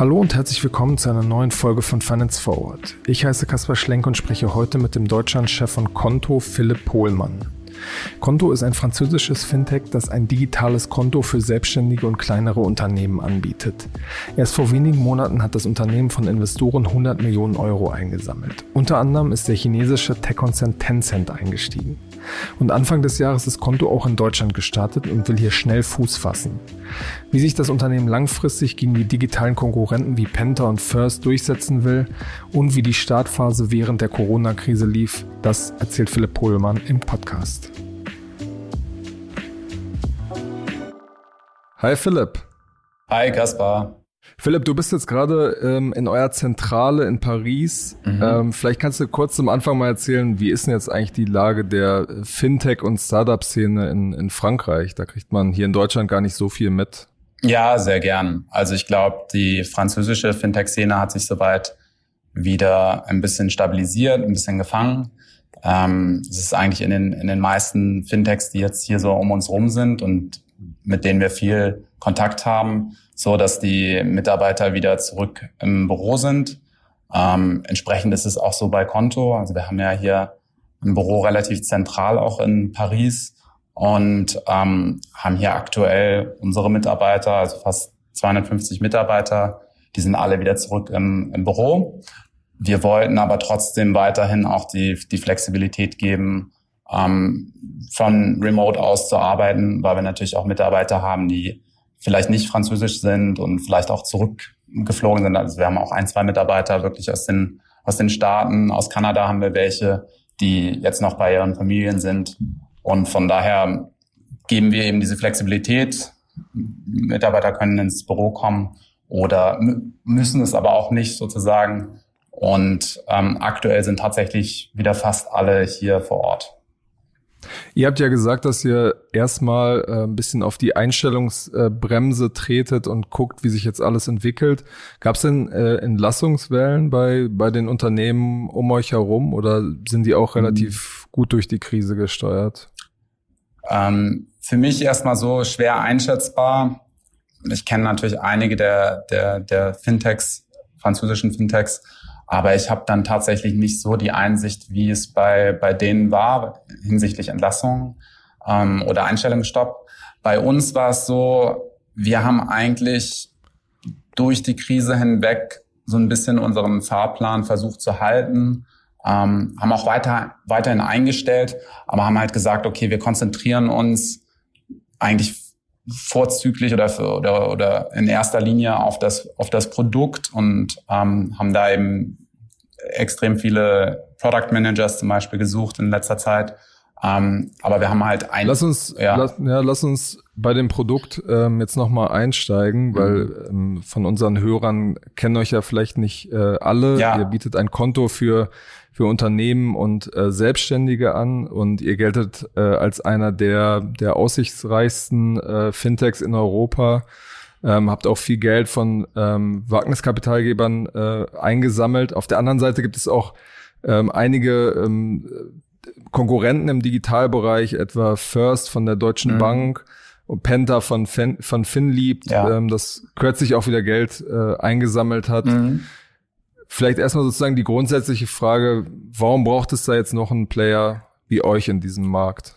Hallo und herzlich willkommen zu einer neuen Folge von Finance Forward. Ich heiße Kaspar Schlenk und spreche heute mit dem Deutschlandchef von Konto, Philipp Pohlmann. Konto ist ein französisches Fintech, das ein digitales Konto für selbstständige und kleinere Unternehmen anbietet. Erst vor wenigen Monaten hat das Unternehmen von Investoren 100 Millionen Euro eingesammelt. Unter anderem ist der chinesische Tech-Konzern Tencent eingestiegen. Und Anfang des Jahres ist Konto auch in Deutschland gestartet und will hier schnell Fuß fassen. Wie sich das Unternehmen langfristig gegen die digitalen Konkurrenten wie Penta und First durchsetzen will und wie die Startphase während der Corona-Krise lief, das erzählt Philipp Pohlmann im Podcast. Hi Philipp. Hi Kaspar. Philipp, du bist jetzt gerade ähm, in eurer Zentrale in Paris. Mhm. Ähm, vielleicht kannst du kurz zum Anfang mal erzählen, wie ist denn jetzt eigentlich die Lage der Fintech- und Startup-Szene in, in Frankreich? Da kriegt man hier in Deutschland gar nicht so viel mit. Ja, sehr gern. Also ich glaube, die französische Fintech-Szene hat sich soweit wieder ein bisschen stabilisiert, ein bisschen gefangen. Ähm, es ist eigentlich in den, in den meisten Fintechs, die jetzt hier so um uns rum sind und mit denen wir viel Kontakt haben, so dass die Mitarbeiter wieder zurück im Büro sind. Ähm, entsprechend ist es auch so bei Konto. Also wir haben ja hier ein Büro relativ zentral auch in Paris und ähm, haben hier aktuell unsere Mitarbeiter, also fast 250 Mitarbeiter, die sind alle wieder zurück im, im Büro. Wir wollten aber trotzdem weiterhin auch die, die Flexibilität geben, ähm, von Remote aus zu arbeiten, weil wir natürlich auch Mitarbeiter haben, die vielleicht nicht französisch sind und vielleicht auch zurückgeflogen sind. Also wir haben auch ein, zwei Mitarbeiter wirklich aus den, aus den Staaten, aus Kanada haben wir welche, die jetzt noch bei ihren Familien sind. Und von daher geben wir eben diese Flexibilität. Mitarbeiter können ins Büro kommen oder müssen es aber auch nicht sozusagen. Und ähm, aktuell sind tatsächlich wieder fast alle hier vor Ort. Ihr habt ja gesagt, dass ihr erstmal äh, ein bisschen auf die Einstellungsbremse äh, tretet und guckt, wie sich jetzt alles entwickelt. Gab es denn äh, Entlassungswellen bei, bei den Unternehmen um euch herum oder sind die auch relativ mhm. gut durch die Krise gesteuert? Ähm, für mich erstmal so schwer einschätzbar. Ich kenne natürlich einige der, der, der Fintechs, französischen Fintechs, aber ich habe dann tatsächlich nicht so die Einsicht, wie es bei, bei denen war hinsichtlich Entlassung ähm, oder Einstellungsstopp. Bei uns war es so, wir haben eigentlich durch die Krise hinweg so ein bisschen unseren Fahrplan versucht zu halten, ähm, haben auch weiter, weiterhin eingestellt, aber haben halt gesagt, okay, wir konzentrieren uns eigentlich vorzüglich oder, für, oder, oder in erster Linie auf das, auf das Produkt und ähm, haben da eben extrem viele Product Managers zum Beispiel gesucht in letzter Zeit. Ähm, aber wir haben halt ein. Lass uns, ja. Lass, ja, lass uns bei dem Produkt ähm, jetzt nochmal einsteigen, mhm. weil ähm, von unseren Hörern kennen euch ja vielleicht nicht äh, alle. Ja. Ihr bietet ein Konto für für Unternehmen und äh, Selbstständige an und ihr geltet äh, als einer der der aussichtsreichsten äh, Fintechs in Europa ähm, habt auch viel Geld von ähm, Wagniskapitalgebern äh, eingesammelt. Auf der anderen Seite gibt es auch ähm, einige ähm, Konkurrenten im Digitalbereich, etwa First von der Deutschen mhm. Bank und Penta von, Fin, von Finlieb, ja. ähm, das kürzlich auch wieder Geld äh, eingesammelt hat. Mhm. Vielleicht erstmal sozusagen die grundsätzliche Frage, warum braucht es da jetzt noch einen Player wie euch in diesem Markt?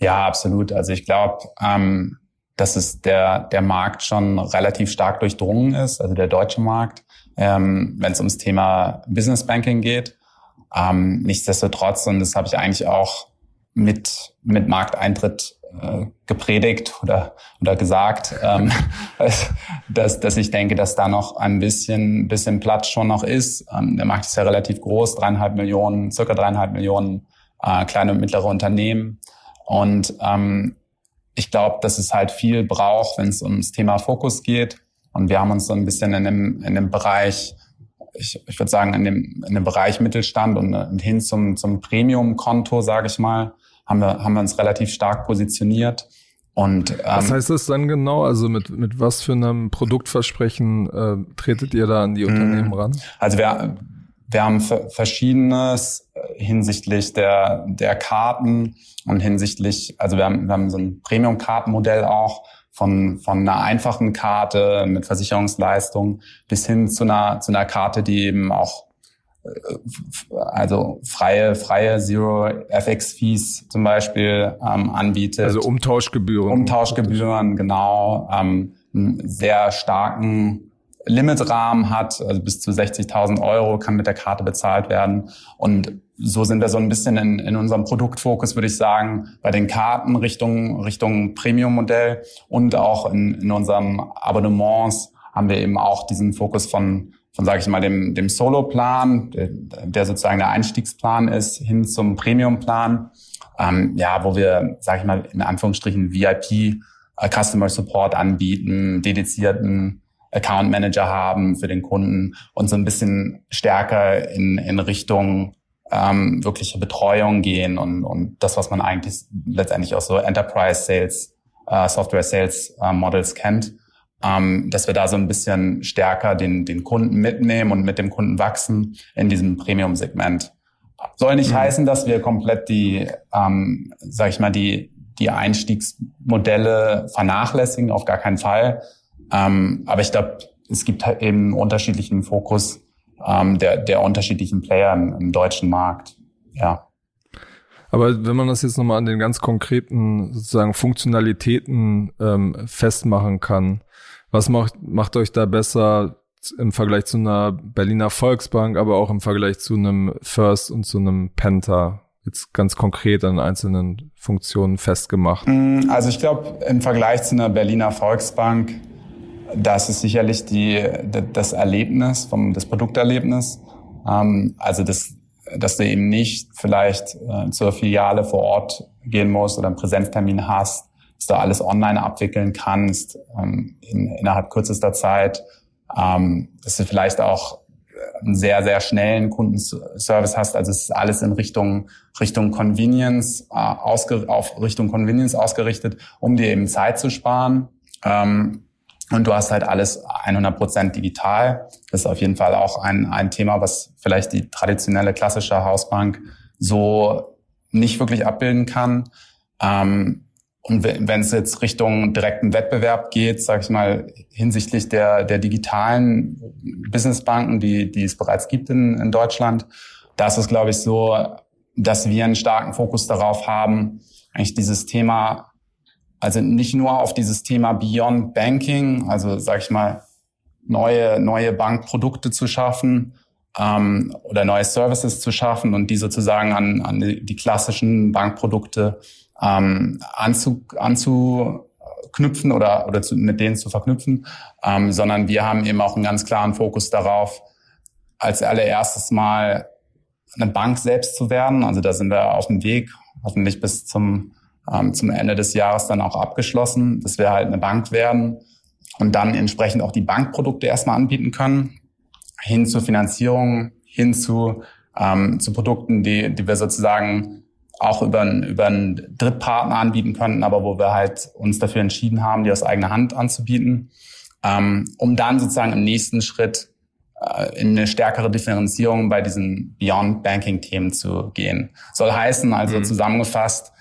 Ja, absolut. Also ich glaube, ähm, dass es der, der Markt schon relativ stark durchdrungen ist, also der deutsche Markt, ähm, wenn es ums Thema Business Banking geht. Ähm, nichtsdestotrotz, und das habe ich eigentlich auch mit, mit Markteintritt äh, gepredigt oder, oder gesagt, ähm, dass, dass ich denke, dass da noch ein bisschen, bisschen Platz schon noch ist. Ähm, der Markt ist ja relativ groß, dreieinhalb Millionen, circa dreieinhalb Millionen äh, kleine und mittlere Unternehmen. Und ähm, ich glaube, dass es halt viel braucht, wenn es ums Thema Fokus geht. Und wir haben uns so ein bisschen in dem, in dem Bereich, ich, ich würde sagen, in dem, in dem Bereich Mittelstand und hin zum, zum Premium-Konto, sage ich mal, haben wir, haben wir uns relativ stark positioniert. Und, ähm, was heißt das dann genau? Also mit, mit was für einem Produktversprechen äh, tretet ihr da an die Unternehmen ran? Also wir, wir haben verschiedenes äh, hinsichtlich der, der Karten und hinsichtlich, also wir haben, wir haben so ein Premium-Kartenmodell auch von, von einer einfachen Karte mit Versicherungsleistung bis hin zu einer, zu einer Karte, die eben auch also freie, freie Zero FX Fees zum Beispiel ähm, anbietet. Also Umtauschgebühren. Umtauschgebühren, genau. Ähm, einen sehr starken Limitrahmen hat, also bis zu 60.000 Euro kann mit der Karte bezahlt werden. Und so sind wir so ein bisschen in, in unserem Produktfokus, würde ich sagen, bei den Karten Richtung, Richtung Premium-Modell und auch in, in unserem Abonnements haben wir eben auch diesen Fokus von, von sage ich mal, dem, dem Solo-Plan, der, sozusagen der Einstiegsplan ist, hin zum Premium-Plan, ähm, ja, wo wir, sage ich mal, in Anführungsstrichen VIP äh, Customer Support anbieten, dedizierten Account Manager haben für den Kunden und so ein bisschen stärker in, in Richtung ähm, wirkliche Betreuung gehen und, und das, was man eigentlich letztendlich auch so Enterprise Sales, äh, Software Sales äh, Models kennt, ähm, dass wir da so ein bisschen stärker den, den Kunden mitnehmen und mit dem Kunden wachsen in diesem Premium-Segment. Soll nicht mhm. heißen, dass wir komplett die, ähm, sag ich mal, die, die Einstiegsmodelle vernachlässigen, auf gar keinen Fall. Ähm, aber ich glaube, es gibt halt eben unterschiedlichen Fokus ähm, der, der unterschiedlichen Player im, im deutschen Markt. Ja. Aber wenn man das jetzt nochmal an den ganz konkreten sozusagen Funktionalitäten ähm, festmachen kann, was macht, macht euch da besser im Vergleich zu einer Berliner Volksbank, aber auch im Vergleich zu einem First und zu einem Penta? Jetzt ganz konkret an einzelnen Funktionen festgemacht. Mm, also ich glaube, im Vergleich zu einer Berliner Volksbank das ist sicherlich die, das Erlebnis, vom, das Produkterlebnis. Ähm, also das, dass du eben nicht vielleicht äh, zur Filiale vor Ort gehen musst oder einen Präsenztermin hast, dass du alles online abwickeln kannst ähm, in, innerhalb kürzester Zeit, ähm, dass du vielleicht auch einen sehr, sehr schnellen Kundenservice hast. Also es ist alles in Richtung, Richtung Convenience, äh, ausge, auf Richtung Convenience ausgerichtet, um dir eben Zeit zu sparen. Ähm, und du hast halt alles 100% digital. Das ist auf jeden Fall auch ein, ein Thema, was vielleicht die traditionelle klassische Hausbank so nicht wirklich abbilden kann. Ähm, und wenn es jetzt Richtung direkten Wettbewerb geht, sage ich mal, hinsichtlich der, der digitalen Businessbanken, die, die es bereits gibt in, in Deutschland, da ist es, glaube ich, so, dass wir einen starken Fokus darauf haben, eigentlich dieses Thema also nicht nur auf dieses Thema Beyond Banking, also sage ich mal, neue, neue Bankprodukte zu schaffen ähm, oder neue Services zu schaffen und die sozusagen an, an die, die klassischen Bankprodukte ähm, anzu, anzuknüpfen oder, oder zu, mit denen zu verknüpfen, ähm, sondern wir haben eben auch einen ganz klaren Fokus darauf, als allererstes mal eine Bank selbst zu werden. Also da sind wir auf dem Weg, hoffentlich bis zum ähm, zum Ende des Jahres dann auch abgeschlossen, dass wir halt eine Bank werden und dann entsprechend auch die Bankprodukte erstmal anbieten können, hin zur Finanzierung, hin zu, ähm, zu Produkten, die, die wir sozusagen auch über, einen, über einen Drittpartner anbieten könnten, aber wo wir halt uns dafür entschieden haben, die aus eigener Hand anzubieten, ähm, um dann sozusagen im nächsten Schritt äh, in eine stärkere Differenzierung bei diesen Beyond Banking Themen zu gehen. Soll heißen, also mhm. zusammengefasst,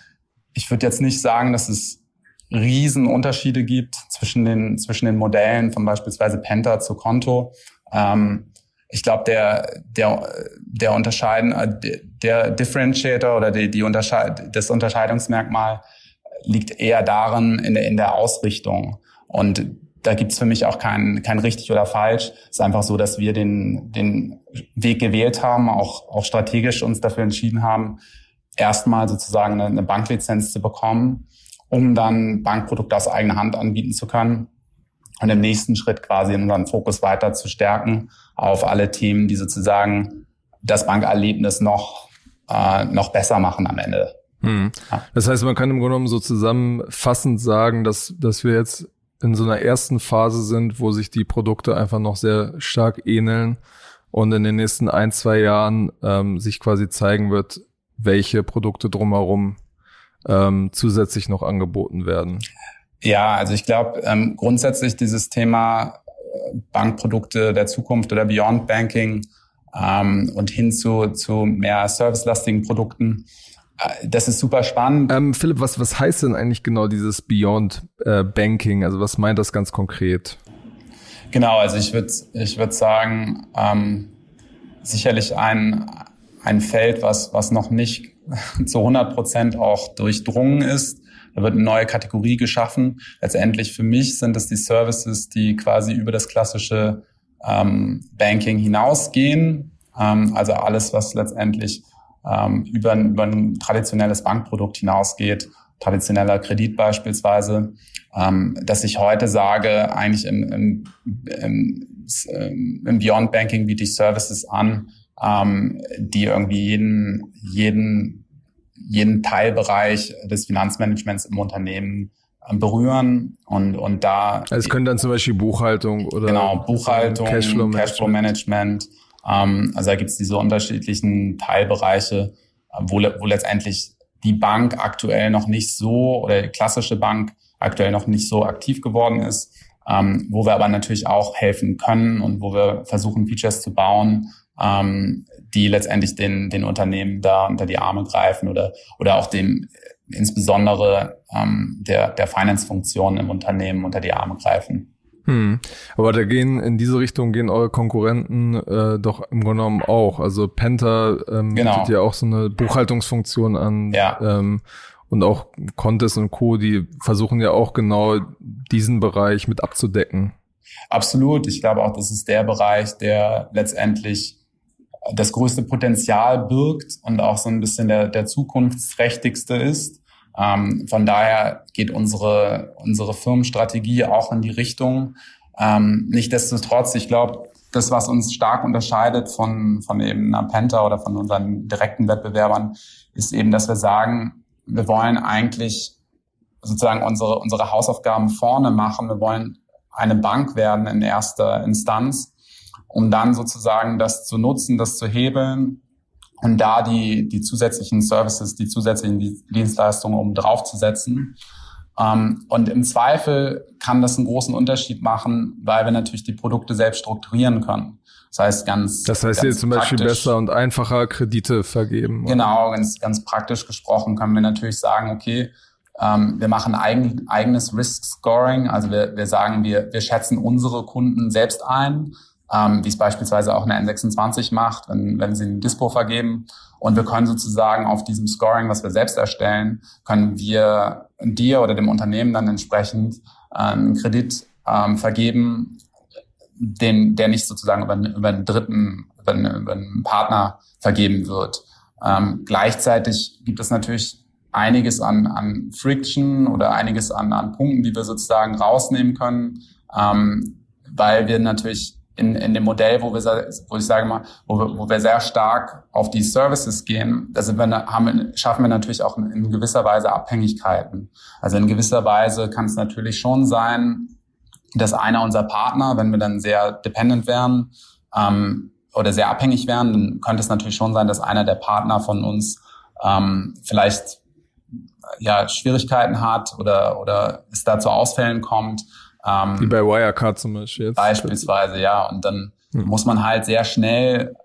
ich würde jetzt nicht sagen, dass es Riesenunterschiede gibt zwischen den, zwischen den Modellen von beispielsweise Penta zu Konto. Ähm, ich glaube, der, der, der Unterscheiden, äh, der Differentiator oder die, die Unterscheid, das Unterscheidungsmerkmal liegt eher darin in der, in der Ausrichtung. Und da gibt's für mich auch kein, kein richtig oder falsch. Es ist einfach so, dass wir den, den Weg gewählt haben, auch, auch strategisch uns dafür entschieden haben, erstmal sozusagen eine, eine Banklizenz zu bekommen, um dann Bankprodukte aus eigener Hand anbieten zu können und im nächsten Schritt quasi unseren Fokus weiter zu stärken auf alle Themen, die sozusagen das Bankerlebnis noch, äh, noch besser machen am Ende. Hm. Das heißt, man kann im Grunde genommen so zusammenfassend sagen, dass, dass wir jetzt in so einer ersten Phase sind, wo sich die Produkte einfach noch sehr stark ähneln und in den nächsten ein, zwei Jahren ähm, sich quasi zeigen wird, welche Produkte drumherum ähm, zusätzlich noch angeboten werden? Ja, also ich glaube ähm, grundsätzlich dieses Thema äh, Bankprodukte der Zukunft oder Beyond Banking ähm, und hin zu, zu mehr servicelastigen Produkten. Äh, das ist super spannend. Ähm, Philipp, was, was heißt denn eigentlich genau dieses Beyond äh, Banking? Also was meint das ganz konkret? Genau, also ich würde ich würd sagen, ähm, sicherlich ein, ein Feld, was, was noch nicht zu 100 Prozent auch durchdrungen ist. Da wird eine neue Kategorie geschaffen. Letztendlich für mich sind es die Services, die quasi über das klassische ähm, Banking hinausgehen. Ähm, also alles, was letztendlich ähm, über, über ein traditionelles Bankprodukt hinausgeht, traditioneller Kredit beispielsweise, ähm, dass ich heute sage, eigentlich im, im, im, im Beyond Banking biete ich Services an, ähm, die irgendwie jeden, jeden, jeden Teilbereich des Finanzmanagements im Unternehmen ähm, berühren und und da also es können dann zum Beispiel Buchhaltung oder genau Buchhaltung Cashflow Management, Cashflow -Management ähm, also da gibt es diese unterschiedlichen Teilbereiche, äh, wo, wo letztendlich die Bank aktuell noch nicht so oder die klassische Bank aktuell noch nicht so aktiv geworden ist, ähm, wo wir aber natürlich auch helfen können und wo wir versuchen, Features zu bauen, ähm, die letztendlich den, den Unternehmen da unter die Arme greifen oder, oder auch dem insbesondere ähm, der, der Finance-Funktion im Unternehmen unter die Arme greifen. Hm. Aber da gehen in diese Richtung gehen eure Konkurrenten äh, doch im Grunde genommen auch. Also Penta ähm, genau. bietet ja auch so eine Buchhaltungsfunktion an. Ja. Ähm, und auch Contest und Co., die versuchen ja auch genau diesen Bereich mit abzudecken. Absolut. Ich glaube auch, das ist der Bereich, der letztendlich das größte Potenzial birgt und auch so ein bisschen der, der zukunftsträchtigste ist. Ähm, von daher geht unsere, unsere Firmenstrategie auch in die Richtung. Ähm, Nichtsdestotrotz, ich glaube, das, was uns stark unterscheidet von, von eben einer Penta oder von unseren direkten Wettbewerbern, ist eben, dass wir sagen, wir wollen eigentlich sozusagen unsere, unsere Hausaufgaben vorne machen. Wir wollen eine Bank werden in erster Instanz, um dann sozusagen das zu nutzen, das zu hebeln und da die, die zusätzlichen Services, die zusätzlichen Dienstleistungen um draufzusetzen. Ähm, und im Zweifel kann das einen großen Unterschied machen, weil wir natürlich die Produkte selbst strukturieren können. Das heißt ganz. Das heißt ganz hier zum Beispiel besser und einfacher Kredite vergeben. Oder? Genau, ganz, ganz praktisch gesprochen können wir natürlich sagen, okay, ähm, wir machen eigen, eigenes Risk Scoring. Also wir, wir sagen, wir, wir schätzen unsere Kunden selbst ein ähm, wie es beispielsweise auch eine N26 macht, wenn, wenn sie ein Dispo vergeben. Und wir können sozusagen auf diesem Scoring, was wir selbst erstellen, können wir dir oder dem Unternehmen dann entsprechend äh, einen Kredit ähm, vergeben, den, der nicht sozusagen über, über einen dritten, über einen, über einen Partner vergeben wird. Ähm, gleichzeitig gibt es natürlich einiges an, an Friction oder einiges an, an Punkten, die wir sozusagen rausnehmen können, ähm, weil wir natürlich in, in dem Modell, wo wir, wo ich sage mal, wo wir, wo wir sehr stark auf die Services gehen, da sind wir, haben, schaffen wir natürlich auch in, in gewisser Weise Abhängigkeiten. Also in gewisser Weise kann es natürlich schon sein, dass einer unserer Partner, wenn wir dann sehr dependent wären ähm, oder sehr abhängig wären, dann könnte es natürlich schon sein, dass einer der Partner von uns ähm, vielleicht ja Schwierigkeiten hat oder oder es da zu Ausfällen kommt ähm, Wie bei Wirecard zum Beispiel jetzt. Beispielsweise, ja. Und dann hm. muss man halt sehr schnell,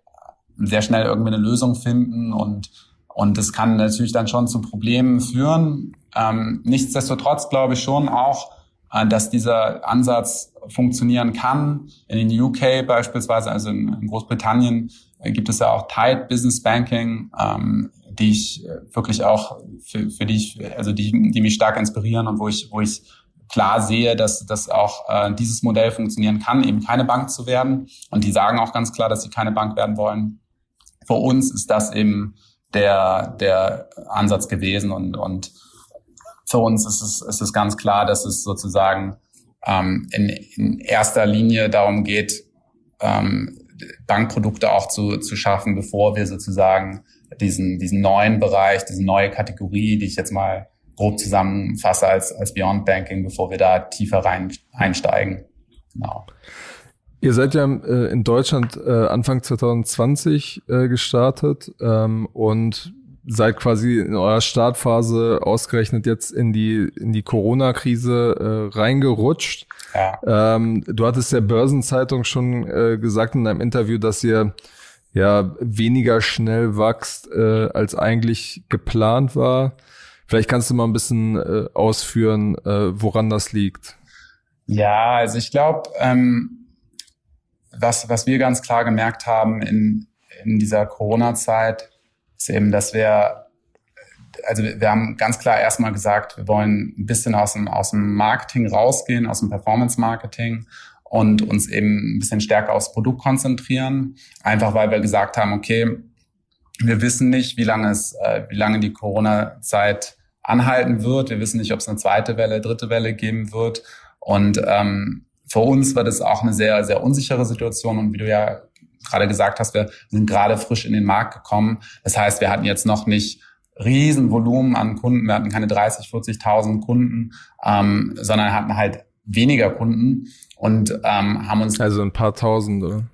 sehr schnell irgendwie eine Lösung finden und und das kann natürlich dann schon zu Problemen führen. Ähm, nichtsdestotrotz glaube ich schon auch, äh, dass dieser Ansatz funktionieren kann. In den UK beispielsweise, also in, in Großbritannien, äh, gibt es ja auch Tight Business Banking, ähm, die ich äh, wirklich auch für, für die ich, also die, die mich stark inspirieren und wo ich, wo ich klar sehe, dass, dass auch äh, dieses Modell funktionieren kann, eben keine Bank zu werden. Und die sagen auch ganz klar, dass sie keine Bank werden wollen. Für uns ist das eben der, der Ansatz gewesen und, und für uns ist es, ist es ganz klar, dass es sozusagen ähm, in, in erster Linie darum geht, ähm, Bankprodukte auch zu, zu schaffen, bevor wir sozusagen diesen, diesen neuen Bereich, diese neue Kategorie, die ich jetzt mal grob zusammenfasse als, als Beyond Banking, bevor wir da tiefer rein einsteigen. Genau. Ihr seid ja äh, in Deutschland äh, Anfang 2020 äh, gestartet ähm, und seid quasi in eurer Startphase ausgerechnet jetzt in die in die Corona-Krise äh, reingerutscht. Ja. Ähm, du hattest der Börsenzeitung schon äh, gesagt in deinem Interview, dass ihr ja weniger schnell wächst, äh, als eigentlich geplant war. Vielleicht kannst du mal ein bisschen äh, ausführen, äh, woran das liegt. Ja, also ich glaube, ähm, was, was wir ganz klar gemerkt haben in, in dieser Corona-Zeit, ist eben, dass wir, also wir haben ganz klar erstmal gesagt, wir wollen ein bisschen aus dem, aus dem Marketing rausgehen, aus dem Performance-Marketing und uns eben ein bisschen stärker aufs Produkt konzentrieren. Einfach weil wir gesagt haben, okay, wir wissen nicht, wie lange es, äh, wie lange die Corona-Zeit anhalten wird. Wir wissen nicht, ob es eine zweite Welle, dritte Welle geben wird. Und ähm, für uns war das auch eine sehr, sehr unsichere Situation. Und wie du ja gerade gesagt hast, wir sind gerade frisch in den Markt gekommen. Das heißt, wir hatten jetzt noch nicht Riesenvolumen an Kunden. Wir hatten keine 30, 40.000 Kunden, ähm, sondern hatten halt weniger Kunden und ähm, haben uns also ein paar Tausend oder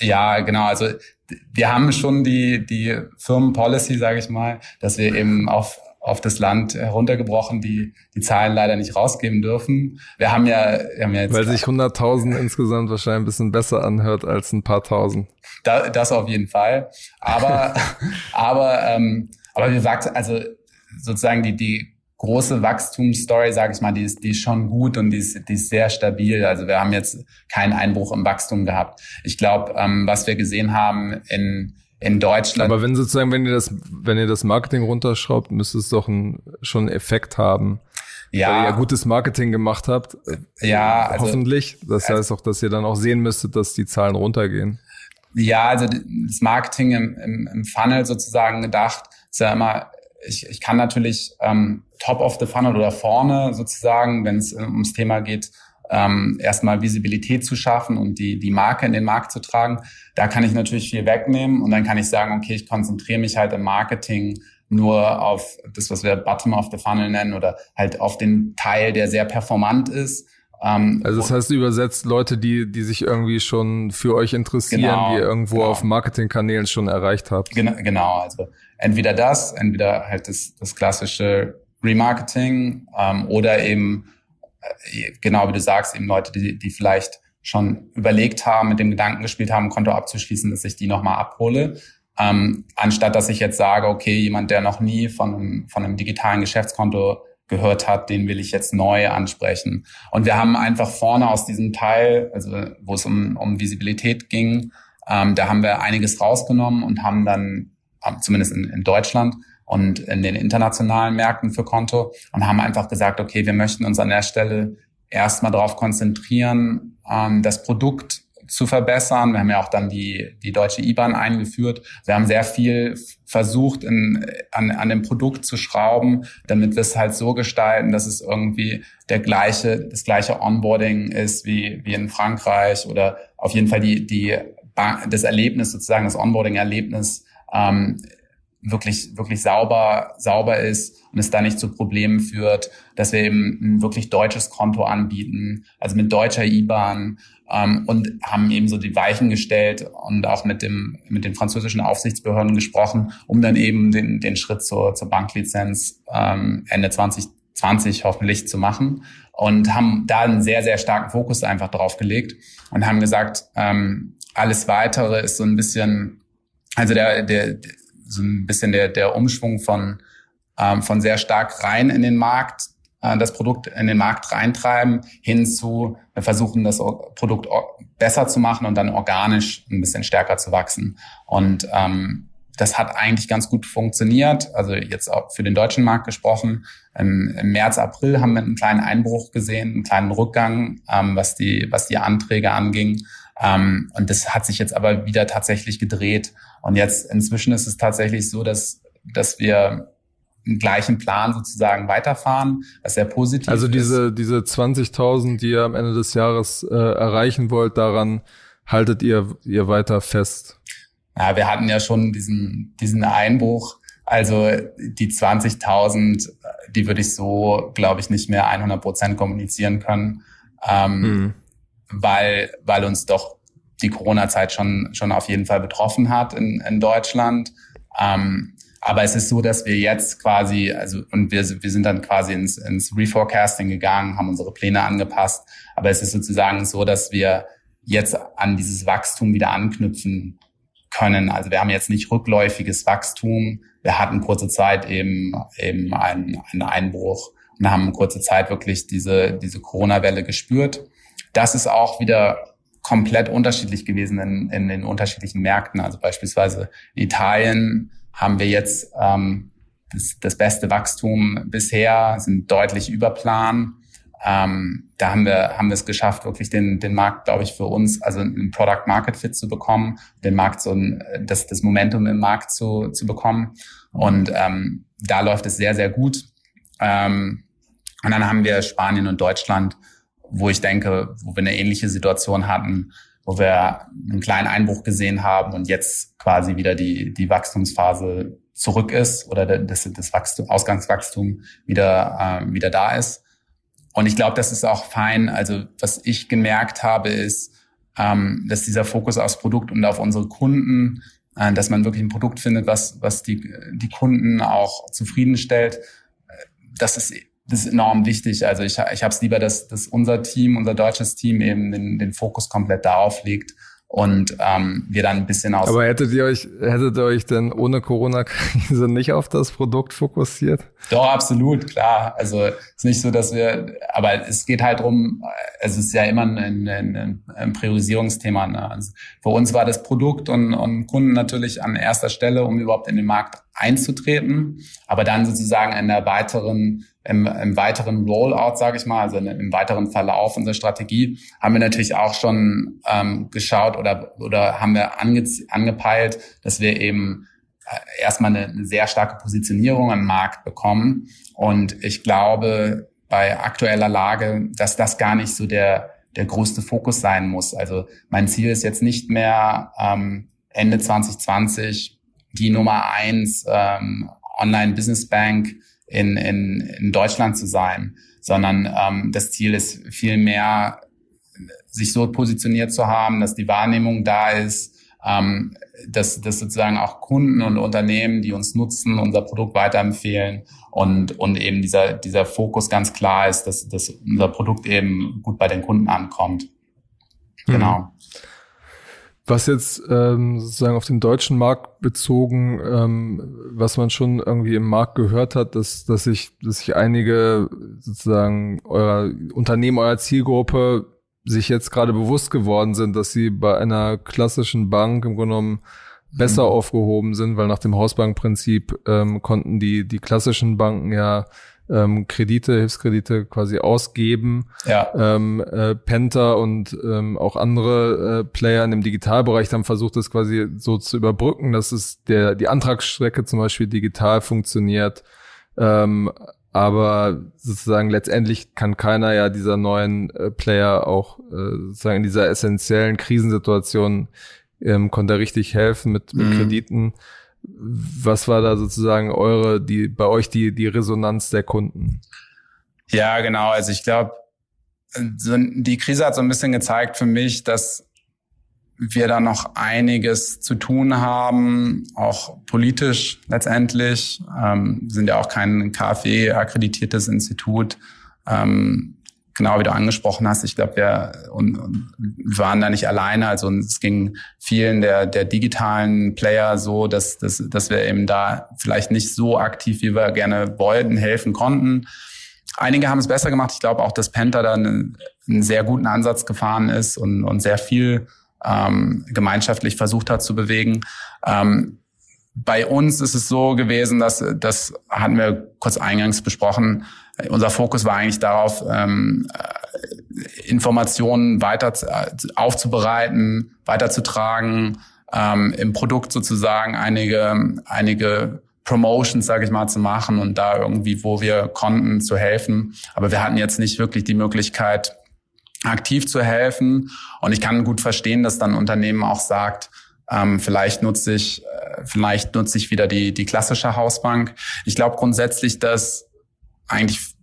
ja genau also wir haben schon die die Firmenpolicy sage ich mal dass wir eben auf auf das Land heruntergebrochen, die die Zahlen leider nicht rausgeben dürfen. Wir haben ja, wir haben ja jetzt weil sich 100.000 insgesamt wahrscheinlich ein bisschen besser anhört als ein paar Tausend. Da, das auf jeden Fall. Aber aber ähm, aber wir wachsen also sozusagen die die große Wachstumsstory, sage ich mal, die ist, die ist schon gut und die ist, die ist sehr stabil. Also wir haben jetzt keinen Einbruch im Wachstum gehabt. Ich glaube, ähm, was wir gesehen haben in in Deutschland. Aber wenn sozusagen, wenn ihr das, wenn ihr das Marketing runterschraubt, müsste es doch ein, schon einen Effekt haben. Ja. Weil ihr ja gutes Marketing gemacht habt. Ja, also, hoffentlich. Das also, heißt auch, dass ihr dann auch sehen müsstet, dass die Zahlen runtergehen. Ja, also das Marketing im, im, im Funnel sozusagen gedacht, ist ja immer ich, ich kann natürlich ähm, top of the funnel oder vorne sozusagen, wenn es äh, ums Thema geht, ähm, erstmal Visibilität zu schaffen und die, die Marke in den Markt zu tragen. Da kann ich natürlich viel wegnehmen und dann kann ich sagen, okay, ich konzentriere mich halt im Marketing nur auf das, was wir Bottom of the Funnel nennen oder halt auf den Teil, der sehr performant ist. Ähm, also das heißt übersetzt Leute, die, die sich irgendwie schon für euch interessieren, genau, die ihr irgendwo genau. auf Marketingkanälen schon erreicht habt. Genau, genau, also entweder das, entweder halt das, das klassische Remarketing ähm, oder eben, genau wie du sagst, eben Leute, die, die vielleicht schon überlegt haben, mit dem Gedanken gespielt haben, ein Konto abzuschließen, dass ich die nochmal abhole. Ähm, anstatt dass ich jetzt sage, okay, jemand, der noch nie von einem, von einem digitalen Geschäftskonto gehört hat, den will ich jetzt neu ansprechen. Und wir haben einfach vorne aus diesem Teil, also wo es um, um Visibilität ging, ähm, da haben wir einiges rausgenommen und haben dann zumindest in, in Deutschland und in den internationalen Märkten für Konto und haben einfach gesagt, okay, wir möchten uns an der Stelle erstmal darauf konzentrieren, ähm, das Produkt zu verbessern. Wir haben ja auch dann die, die deutsche IBAN eingeführt. Wir haben sehr viel versucht, in, an, an dem Produkt zu schrauben, damit wir es halt so gestalten, dass es irgendwie der gleiche, das gleiche Onboarding ist wie, wie in Frankreich oder auf jeden Fall die, die, das Erlebnis sozusagen, das Onboarding-Erlebnis ähm, wirklich, wirklich sauber, sauber ist und es da nicht zu Problemen führt, dass wir eben ein wirklich deutsches Konto anbieten, also mit deutscher IBAN ähm, und haben eben so die Weichen gestellt und auch mit dem, mit den französischen Aufsichtsbehörden gesprochen, um dann eben den, den Schritt zur, zur Banklizenz ähm, Ende 2020 hoffentlich zu machen und haben da einen sehr, sehr starken Fokus einfach drauf gelegt und haben gesagt, ähm, alles weitere ist so ein bisschen also der, der, so ein bisschen der, der Umschwung von, ähm, von sehr stark rein in den Markt, äh, das Produkt in den Markt reintreiben, hin zu, versuchen das Produkt besser zu machen und dann organisch ein bisschen stärker zu wachsen. Und ähm, das hat eigentlich ganz gut funktioniert. Also jetzt auch für den deutschen Markt gesprochen. Im, im März, April haben wir einen kleinen Einbruch gesehen, einen kleinen Rückgang, ähm, was die, was die Anträge anging. Ähm, und das hat sich jetzt aber wieder tatsächlich gedreht. Und jetzt inzwischen ist es tatsächlich so, dass, dass wir einen gleichen Plan sozusagen weiterfahren, was sehr positiv also diese, ist. diese 20.000, die ihr am Ende des Jahres äh, erreichen wollt, daran haltet ihr, ihr weiter fest? Ja, wir hatten ja schon diesen, diesen Einbruch. Also die 20.000, die würde ich so, glaube ich, nicht mehr 100 Prozent kommunizieren können. Ähm, mhm weil, weil uns doch die Corona-Zeit schon, schon auf jeden Fall betroffen hat in, in Deutschland. Ähm, aber es ist so, dass wir jetzt quasi, also und wir, wir sind dann quasi ins, ins Reforecasting gegangen, haben unsere Pläne angepasst. Aber es ist sozusagen so, dass wir jetzt an dieses Wachstum wieder anknüpfen können. Also wir haben jetzt nicht rückläufiges Wachstum. Wir hatten kurze Zeit eben, eben einen, einen Einbruch und haben kurze Zeit wirklich diese, diese Corona-Welle gespürt. Das ist auch wieder komplett unterschiedlich gewesen in, in den unterschiedlichen Märkten. Also beispielsweise in Italien haben wir jetzt ähm, das, das beste Wachstum bisher, sind deutlich über Plan. Ähm, da haben wir, haben wir es geschafft, wirklich den, den Markt, glaube ich, für uns, also ein Product Market Fit zu bekommen, den Markt so ein, das, das Momentum im Markt zu, zu bekommen. Und ähm, da läuft es sehr, sehr gut. Ähm, und dann haben wir Spanien und Deutschland, wo ich denke, wo wir eine ähnliche Situation hatten, wo wir einen kleinen Einbruch gesehen haben und jetzt quasi wieder die, die Wachstumsphase zurück ist oder das, das Wachstum, Ausgangswachstum wieder, äh, wieder da ist. Und ich glaube, das ist auch fein. Also was ich gemerkt habe, ist, ähm, dass dieser Fokus aufs Produkt und auf unsere Kunden, äh, dass man wirklich ein Produkt findet, was, was die, die Kunden auch zufriedenstellt, äh, das ist das ist enorm wichtig. Also ich, ich habe es lieber, dass, dass unser Team, unser deutsches Team eben den, den Fokus komplett darauf legt und ähm, wir dann ein bisschen aus. Aber hättet ihr euch, hättet ihr euch denn ohne Corona-Krise nicht auf das Produkt fokussiert? Doch, absolut, klar. Also es ist nicht so, dass wir, aber es geht halt drum, es ist ja immer ein, ein, ein Priorisierungsthema. Ne? Also für uns war das Produkt und, und Kunden natürlich an erster Stelle, um überhaupt in den Markt einzutreten, aber dann sozusagen in der weiteren im, im weiteren Rollout, sage ich mal, also im weiteren Verlauf unserer Strategie, haben wir natürlich auch schon ähm, geschaut oder, oder haben wir ange, angepeilt, dass wir eben äh, erstmal eine, eine sehr starke Positionierung am Markt bekommen. Und ich glaube, bei aktueller Lage, dass das gar nicht so der, der größte Fokus sein muss. Also mein Ziel ist jetzt nicht mehr ähm, Ende 2020 die Nummer eins ähm, Online-Business Bank in, in, in Deutschland zu sein, sondern ähm, das Ziel ist viel mehr, sich so positioniert zu haben, dass die Wahrnehmung da ist, ähm, dass, dass sozusagen auch Kunden und Unternehmen, die uns nutzen, unser Produkt weiterempfehlen und, und eben dieser, dieser Fokus ganz klar ist, dass, dass unser Produkt eben gut bei den Kunden ankommt. Mhm. Was jetzt ähm, sozusagen auf den deutschen Markt bezogen, ähm, was man schon irgendwie im Markt gehört hat, dass, dass sich, dass sich einige sozusagen eurer Unternehmen, eurer Zielgruppe sich jetzt gerade bewusst geworden sind, dass sie bei einer klassischen Bank im Grunde genommen besser mhm. aufgehoben sind, weil nach dem Hausbankprinzip ähm, konnten die, die klassischen Banken ja ähm, Kredite, Hilfskredite quasi ausgeben. Ja. Ähm, äh, Penta und ähm, auch andere äh, Player in dem Digitalbereich haben versucht, das quasi so zu überbrücken, dass es der die Antragsstrecke zum Beispiel digital funktioniert. Ähm, aber sozusagen letztendlich kann keiner ja dieser neuen äh, Player auch äh, sozusagen in dieser essentiellen Krisensituation ähm, konnte er richtig helfen mit, mit mhm. Krediten. Was war da sozusagen eure, die, bei euch die, die Resonanz der Kunden? Ja, genau. Also ich glaube, so, die Krise hat so ein bisschen gezeigt für mich, dass wir da noch einiges zu tun haben, auch politisch letztendlich. Ähm, sind ja auch kein KfW-akkreditiertes Institut. Ähm, genau wie du angesprochen hast, ich glaube, wir und, und waren da nicht alleine. Also es ging vielen der, der digitalen Player so, dass, dass, dass wir eben da vielleicht nicht so aktiv, wie wir gerne wollten, helfen konnten. Einige haben es besser gemacht. Ich glaube auch, dass Penta da einen, einen sehr guten Ansatz gefahren ist und, und sehr viel ähm, gemeinschaftlich versucht hat zu bewegen. Ähm, bei uns ist es so gewesen, dass das hatten wir kurz eingangs besprochen. Unser Fokus war eigentlich darauf, ähm, äh, Informationen weiter aufzubereiten, weiterzutragen, ähm, im Produkt sozusagen einige einige Promotions, sage ich mal, zu machen und da irgendwie, wo wir konnten, zu helfen. Aber wir hatten jetzt nicht wirklich die Möglichkeit, aktiv zu helfen. Und ich kann gut verstehen, dass dann Unternehmen auch sagt, ähm, vielleicht nutze ich, äh, vielleicht nutze ich wieder die, die klassische Hausbank. Ich glaube grundsätzlich, dass eigentlich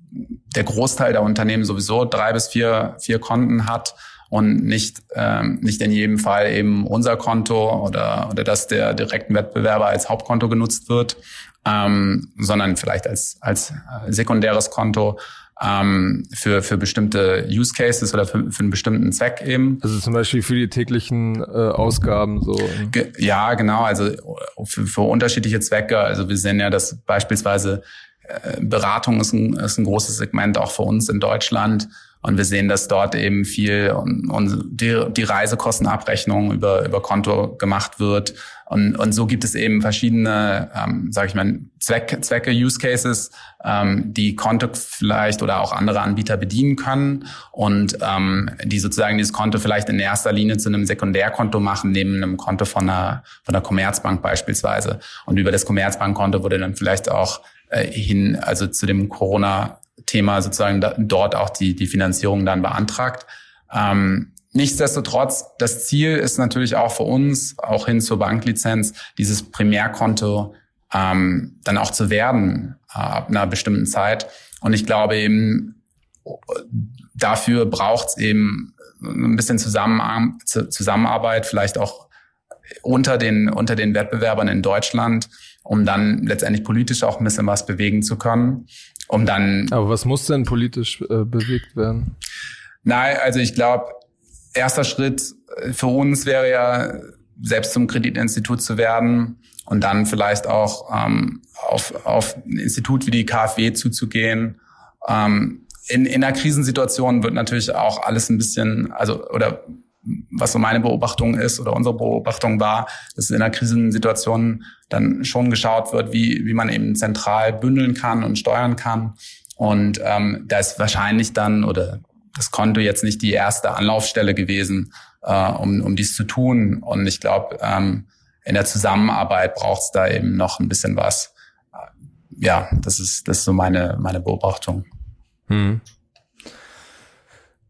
der Großteil der Unternehmen sowieso drei bis vier, vier Konten hat und nicht, ähm, nicht in jedem Fall eben unser Konto oder, oder das der direkten Wettbewerber als Hauptkonto genutzt wird, ähm, sondern vielleicht als, als sekundäres Konto. ähm, für, für bestimmte Use Cases oder für, für einen bestimmten Zweck eben. Also zum Beispiel für die täglichen äh, Ausgaben so. Ge ja, genau, also für, für unterschiedliche Zwecke. Also wir sehen ja, dass beispielsweise äh, Beratung ist ein, ist ein großes Segment auch für uns in Deutschland. Und wir sehen, dass dort eben viel und, und die, die Reisekostenabrechnung über, über Konto gemacht wird. Und, und so gibt es eben verschiedene, ähm, sage ich mal, Zweck, Zwecke, Use Cases, ähm, die Konto vielleicht oder auch andere Anbieter bedienen können und ähm, die sozusagen dieses Konto vielleicht in erster Linie zu einem Sekundärkonto machen, neben einem Konto von einer, von einer Commerzbank beispielsweise. Und über das Commerzbankkonto wurde dann vielleicht auch äh, hin, also zu dem Corona Thema sozusagen da, dort auch die, die Finanzierung dann beantragt. Ähm, nichtsdestotrotz, das Ziel ist natürlich auch für uns, auch hin zur Banklizenz, dieses Primärkonto ähm, dann auch zu werden äh, ab einer bestimmten Zeit. Und ich glaube eben, dafür braucht es eben ein bisschen Zusammen Zusammenarbeit, vielleicht auch unter den, unter den Wettbewerbern in Deutschland, um dann letztendlich politisch auch ein bisschen was bewegen zu können um dann. Aber was muss denn politisch äh, bewegt werden? Nein, also ich glaube, erster Schritt äh, für uns wäre ja, selbst zum Kreditinstitut zu werden und dann vielleicht auch ähm, auf, auf ein Institut wie die KfW zuzugehen. Ähm, in, in einer Krisensituation wird natürlich auch alles ein bisschen, also oder was so meine Beobachtung ist oder unsere Beobachtung war, dass in einer Krisensituation dann schon geschaut wird, wie, wie man eben zentral bündeln kann und steuern kann. Und ähm, da ist wahrscheinlich dann oder das Konto jetzt nicht die erste Anlaufstelle gewesen, äh, um, um dies zu tun. Und ich glaube, ähm, in der Zusammenarbeit braucht es da eben noch ein bisschen was. Ja, das ist, das ist so meine, meine Beobachtung. Hm.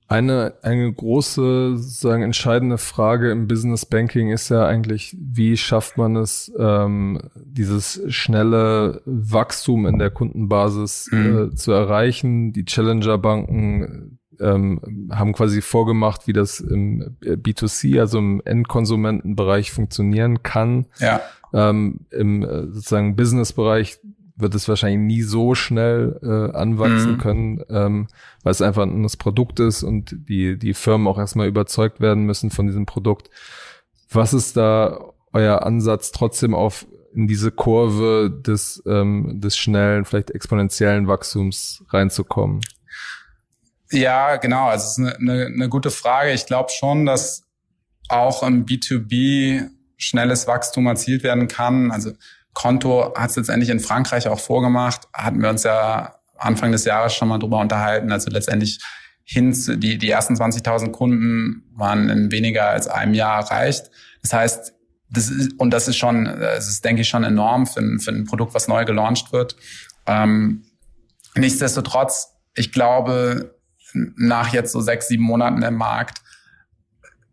Eine, eine große, sozusagen entscheidende Frage im Business Banking ist ja eigentlich, wie schafft man es, ähm, dieses schnelle Wachstum in der Kundenbasis mhm. äh, zu erreichen? Die Challenger-Banken ähm, haben quasi vorgemacht, wie das im B2C, also im Endkonsumentenbereich funktionieren kann. Ja. Ähm, Im äh, sozusagen Business-Bereich wird es wahrscheinlich nie so schnell äh, anwachsen mhm. können, ähm, weil es einfach ein anderes Produkt ist und die, die Firmen auch erstmal überzeugt werden müssen von diesem Produkt. Was ist da euer Ansatz, trotzdem auf in diese Kurve des, ähm, des schnellen, vielleicht exponentiellen Wachstums reinzukommen? Ja, genau. Also es ist eine, eine, eine gute Frage. Ich glaube schon, dass auch im B2B schnelles Wachstum erzielt werden kann. Also Konto hat es letztendlich in Frankreich auch vorgemacht, hatten wir uns ja Anfang des Jahres schon mal drüber unterhalten. Also letztendlich hin zu, die, die ersten 20.000 Kunden waren in weniger als einem Jahr erreicht. Das heißt, das ist, und das ist schon, das ist, denke ich, schon enorm für ein, für ein Produkt, was neu gelauncht wird. Ähm, nichtsdestotrotz, ich glaube, nach jetzt so sechs, sieben Monaten im Markt,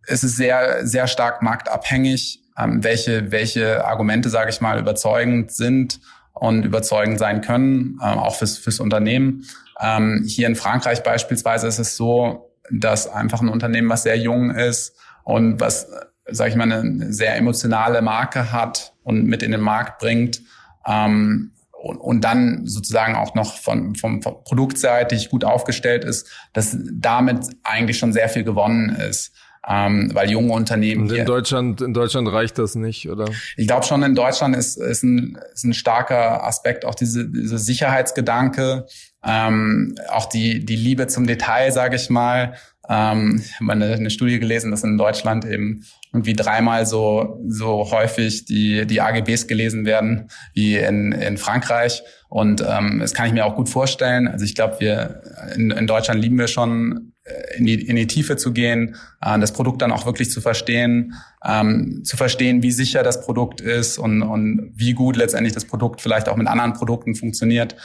ist es sehr, sehr stark marktabhängig ähm, welche, welche Argumente, sage ich mal, überzeugend sind und überzeugend sein können, ähm, auch fürs, fürs Unternehmen. Ähm, hier in Frankreich beispielsweise ist es so, dass einfach ein Unternehmen, was sehr jung ist und was, sage ich mal, eine sehr emotionale Marke hat und mit in den Markt bringt, ähm, und, dann sozusagen auch noch von, vom, vom produktseitig gut aufgestellt ist, dass damit eigentlich schon sehr viel gewonnen ist ähm, weil junge Unternehmen. Und in hier, Deutschland, in Deutschland reicht das nicht, oder? Ich glaube schon, in Deutschland ist, ist, ein, ist ein starker Aspekt auch diese, diese Sicherheitsgedanke, ähm, auch die, die Liebe zum Detail, sage ich mal. Ähm, ich habe eine, eine Studie gelesen, dass in Deutschland eben irgendwie dreimal so, so häufig die, die AGBs gelesen werden wie in, in Frankreich. Und ähm, das kann ich mir auch gut vorstellen. Also ich glaube, wir in, in Deutschland lieben wir schon in die, in die Tiefe zu gehen, äh, das Produkt dann auch wirklich zu verstehen, ähm, zu verstehen, wie sicher das Produkt ist und, und wie gut letztendlich das Produkt vielleicht auch mit anderen Produkten funktioniert.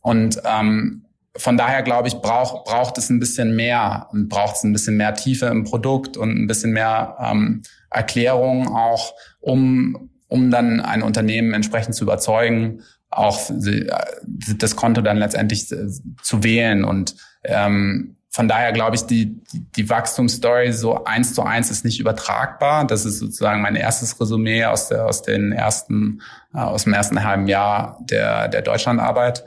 Und ähm, von daher glaube ich, braucht braucht es ein bisschen mehr und braucht es ein bisschen mehr Tiefe im Produkt und ein bisschen mehr ähm, Erklärung auch, um, um dann ein Unternehmen entsprechend zu überzeugen, auch äh, das Konto dann letztendlich zu wählen. Und ähm, von daher glaube ich, die, die, die Wachstumsstory so eins zu eins ist nicht übertragbar. Das ist sozusagen mein erstes Resümee aus der, aus den ersten, äh, aus dem ersten halben Jahr der, der Deutschlandarbeit.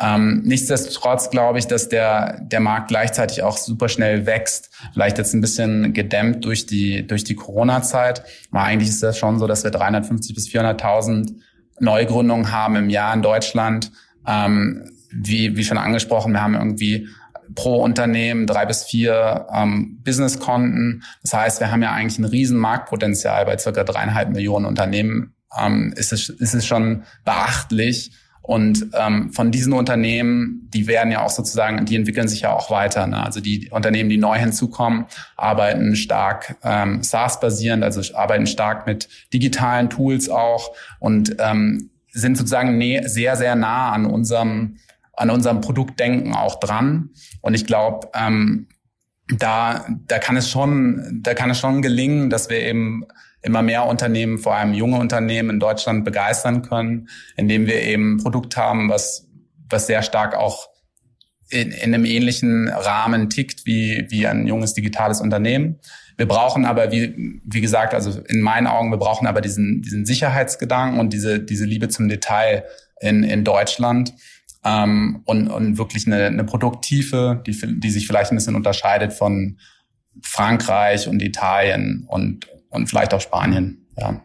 Ähm, nichtsdestotrotz glaube ich, dass der, der Markt gleichzeitig auch super schnell wächst. Vielleicht jetzt ein bisschen gedämmt durch die, durch die Corona-Zeit. Aber eigentlich ist das schon so, dass wir 350 bis 400.000 Neugründungen haben im Jahr in Deutschland. Ähm, wie, wie schon angesprochen, wir haben irgendwie pro Unternehmen drei bis vier ähm, Businesskonten. Das heißt, wir haben ja eigentlich ein riesen Marktpotenzial bei circa dreieinhalb Millionen Unternehmen. Ähm, ist, es, ist es schon beachtlich. Und ähm, von diesen Unternehmen, die werden ja auch sozusagen, die entwickeln sich ja auch weiter. Ne? Also die Unternehmen, die neu hinzukommen, arbeiten stark ähm, SaaS-basierend, also arbeiten stark mit digitalen Tools auch und ähm, sind sozusagen sehr, sehr nah an unserem an unserem Produktdenken auch dran. Und ich glaube, ähm, da, da kann es schon, da kann es schon gelingen, dass wir eben immer mehr Unternehmen, vor allem junge Unternehmen in Deutschland begeistern können, indem wir eben ein Produkt haben, was, was sehr stark auch in, in einem ähnlichen Rahmen tickt wie, wie ein junges digitales Unternehmen. Wir brauchen aber, wie, wie gesagt, also in meinen Augen, wir brauchen aber diesen, diesen Sicherheitsgedanken und diese, diese Liebe zum Detail in, in Deutschland ähm, und, und wirklich eine, eine Produkttiefe, die, die sich vielleicht ein bisschen unterscheidet von Frankreich und Italien und, und vielleicht auch Spanien. Ja.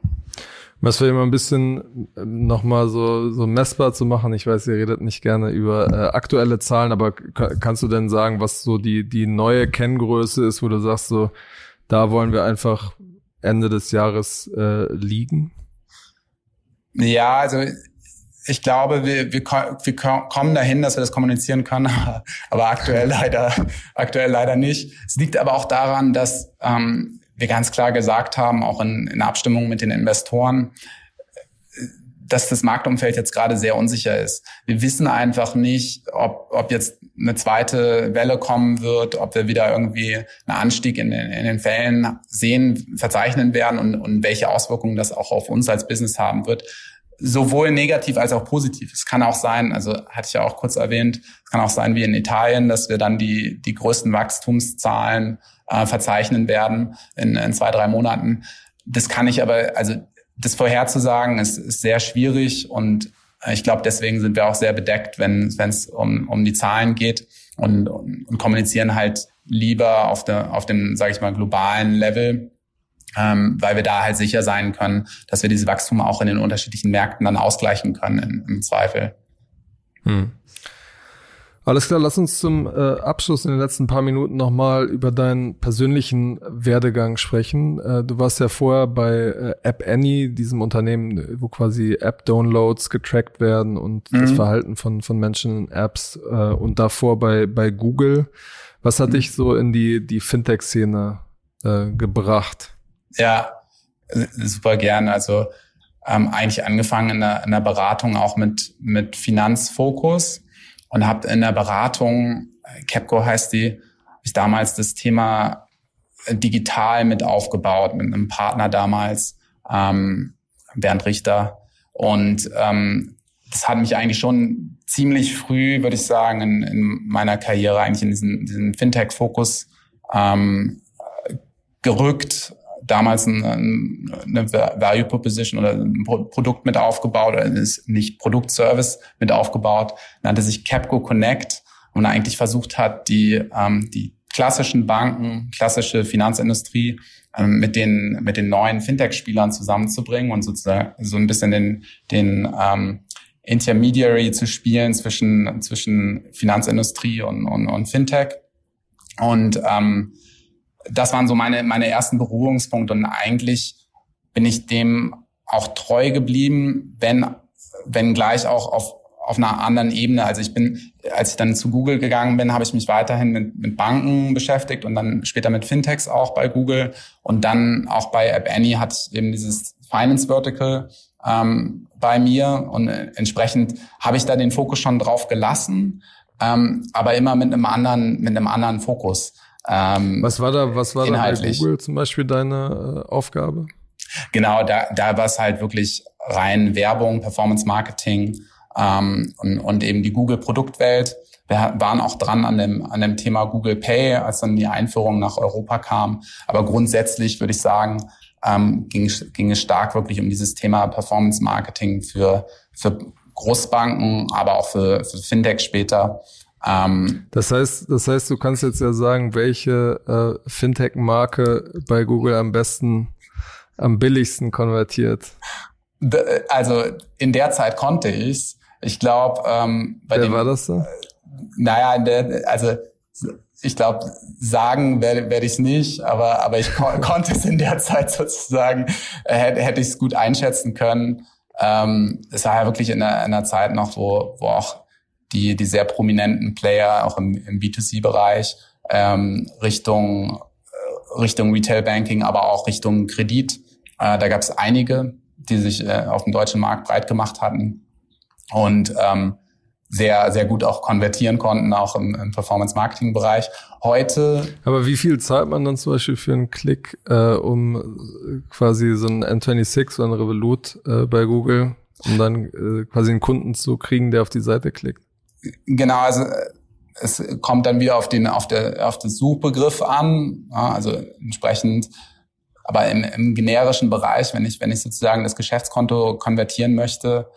Was wir immer ein bisschen ähm, nochmal so, so messbar zu machen. Ich weiß, ihr redet nicht gerne über äh, aktuelle Zahlen, aber kannst du denn sagen, was so die, die neue Kenngröße ist, wo du sagst, so, da wollen wir einfach Ende des Jahres äh, liegen? Ja, also ich glaube, wir, wir, wir kommen dahin, dass wir das kommunizieren können, aber aktuell leider, aktuell leider nicht. Es liegt aber auch daran, dass ähm, wir ganz klar gesagt haben, auch in, in Abstimmung mit den Investoren, dass das Marktumfeld jetzt gerade sehr unsicher ist. Wir wissen einfach nicht, ob, ob jetzt eine zweite Welle kommen wird, ob wir wieder irgendwie einen Anstieg in den, in den Fällen sehen, verzeichnen werden und, und welche Auswirkungen das auch auf uns als Business haben wird sowohl negativ als auch positiv. Es kann auch sein, also hatte ich ja auch kurz erwähnt, es kann auch sein wie in Italien, dass wir dann die, die größten Wachstumszahlen äh, verzeichnen werden in, in zwei, drei Monaten. Das kann ich aber, also das vorherzusagen ist, ist sehr schwierig und ich glaube, deswegen sind wir auch sehr bedeckt, wenn es um, um die Zahlen geht und, und, und kommunizieren halt lieber auf, der, auf dem, sage ich mal, globalen Level ähm, weil wir da halt sicher sein können, dass wir diese Wachstum auch in den unterschiedlichen Märkten dann ausgleichen können im, im Zweifel. Hm. Alles klar, lass uns zum äh, Abschluss in den letzten paar Minuten nochmal über deinen persönlichen Werdegang sprechen. Äh, du warst ja vorher bei äh, App Annie, diesem Unternehmen, wo quasi App-Downloads getrackt werden und mhm. das Verhalten von, von Menschen in Apps äh, und davor bei, bei Google. Was hat mhm. dich so in die, die Fintech-Szene äh, gebracht? Ja, super gern. Also ähm, eigentlich angefangen in der, in der Beratung auch mit, mit Finanzfokus und habe in der Beratung, Capco heißt die, ich damals das Thema digital mit aufgebaut, mit einem Partner damals, ähm, Bernd Richter. Und ähm, das hat mich eigentlich schon ziemlich früh, würde ich sagen, in, in meiner Karriere eigentlich in diesen, diesen Fintech-Fokus ähm, gerückt damals ein, eine Value Proposition oder ein Produkt mit aufgebaut oder ist nicht Produktservice mit aufgebaut, nannte sich Capco Connect und eigentlich versucht hat, die, ähm, die klassischen Banken, klassische Finanzindustrie ähm, mit den mit den neuen Fintech-Spielern zusammenzubringen und sozusagen so ein bisschen den den ähm, Intermediary zu spielen zwischen zwischen Finanzindustrie und und, und Fintech. Und ähm, das waren so meine, meine ersten Berührungspunkte und eigentlich bin ich dem auch treu geblieben, wenn, wenn gleich auch auf, auf einer anderen Ebene. Also ich bin, als ich dann zu Google gegangen bin, habe ich mich weiterhin mit, mit Banken beschäftigt und dann später mit Fintechs auch bei Google und dann auch bei App Annie hat eben dieses Finance Vertical ähm, bei mir und entsprechend habe ich da den Fokus schon drauf gelassen, ähm, aber immer mit einem anderen, mit einem anderen Fokus. Ähm, was war da, was war da bei Google zum Beispiel deine äh, Aufgabe? Genau, da, da war es halt wirklich rein Werbung, Performance Marketing ähm, und, und eben die Google Produktwelt. Wir waren auch dran an dem, an dem Thema Google Pay, als dann die Einführung nach Europa kam. Aber grundsätzlich würde ich sagen, ähm, ging, ging es stark wirklich um dieses Thema Performance Marketing für, für Großbanken, aber auch für, für Fintech später. Ähm, das heißt, das heißt, du kannst jetzt ja sagen, welche äh, Fintech-Marke bei Google am besten, am billigsten konvertiert. Also in der Zeit konnte ich's. Ich glaube, ähm, bei Wer dem, war das so? Äh, naja, der, also ich glaube, sagen werde, werde ich es nicht, aber, aber ich kon konnte es in der Zeit sozusagen, äh, hätte, hätte ich es gut einschätzen können. Ähm, es war ja wirklich in einer, in einer Zeit noch, wo, wo auch die, die sehr prominenten Player auch im, im B2C-Bereich ähm, Richtung, äh, Richtung Retail Banking, aber auch Richtung Kredit. Äh, da gab es einige, die sich äh, auf dem deutschen Markt breit gemacht hatten und ähm, sehr, sehr gut auch konvertieren konnten, auch im, im Performance-Marketing-Bereich. Heute. Aber wie viel zahlt man dann zum Beispiel für einen Klick, äh, um quasi so ein N26 oder ein Revolut äh, bei Google, um dann äh, quasi einen Kunden zu kriegen, der auf die Seite klickt? Genau, also äh, es kommt dann wieder auf den, auf der, auf den Suchbegriff an, ja, also entsprechend aber im, im generischen Bereich, wenn ich, wenn ich sozusagen das Geschäftskonto konvertieren möchte,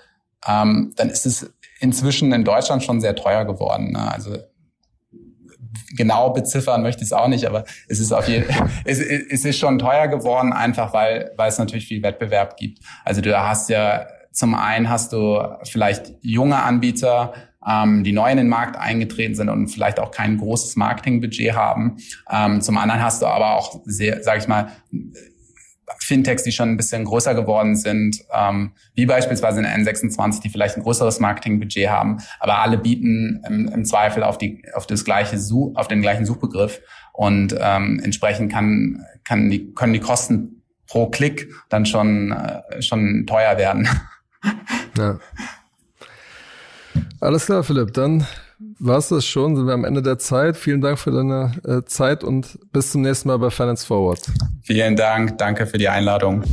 ähm, dann ist es inzwischen in Deutschland schon sehr teuer geworden. Ne? Also genau beziffern möchte ich es auch nicht, aber es ist auf jeden es, es ist schon teuer geworden, einfach weil, weil es natürlich viel Wettbewerb gibt. Also du hast ja zum einen hast du vielleicht junge Anbieter, ähm, die neu in den Markt eingetreten sind und vielleicht auch kein großes Marketingbudget haben. Ähm, zum anderen hast du aber auch sehr, sag ich mal, Fintechs, die schon ein bisschen größer geworden sind, ähm, wie beispielsweise eine N26, die vielleicht ein größeres Marketingbudget haben, aber alle bieten im, im Zweifel auf die auf das gleiche Such, auf den gleichen Suchbegriff und ähm, entsprechend kann kann die können die Kosten pro Klick dann schon äh, schon teuer werden. Ja. Alles klar, Philipp. Dann war es das schon. Sind wir am Ende der Zeit. Vielen Dank für deine äh, Zeit und bis zum nächsten Mal bei Finance Forward. Vielen Dank. Danke für die Einladung.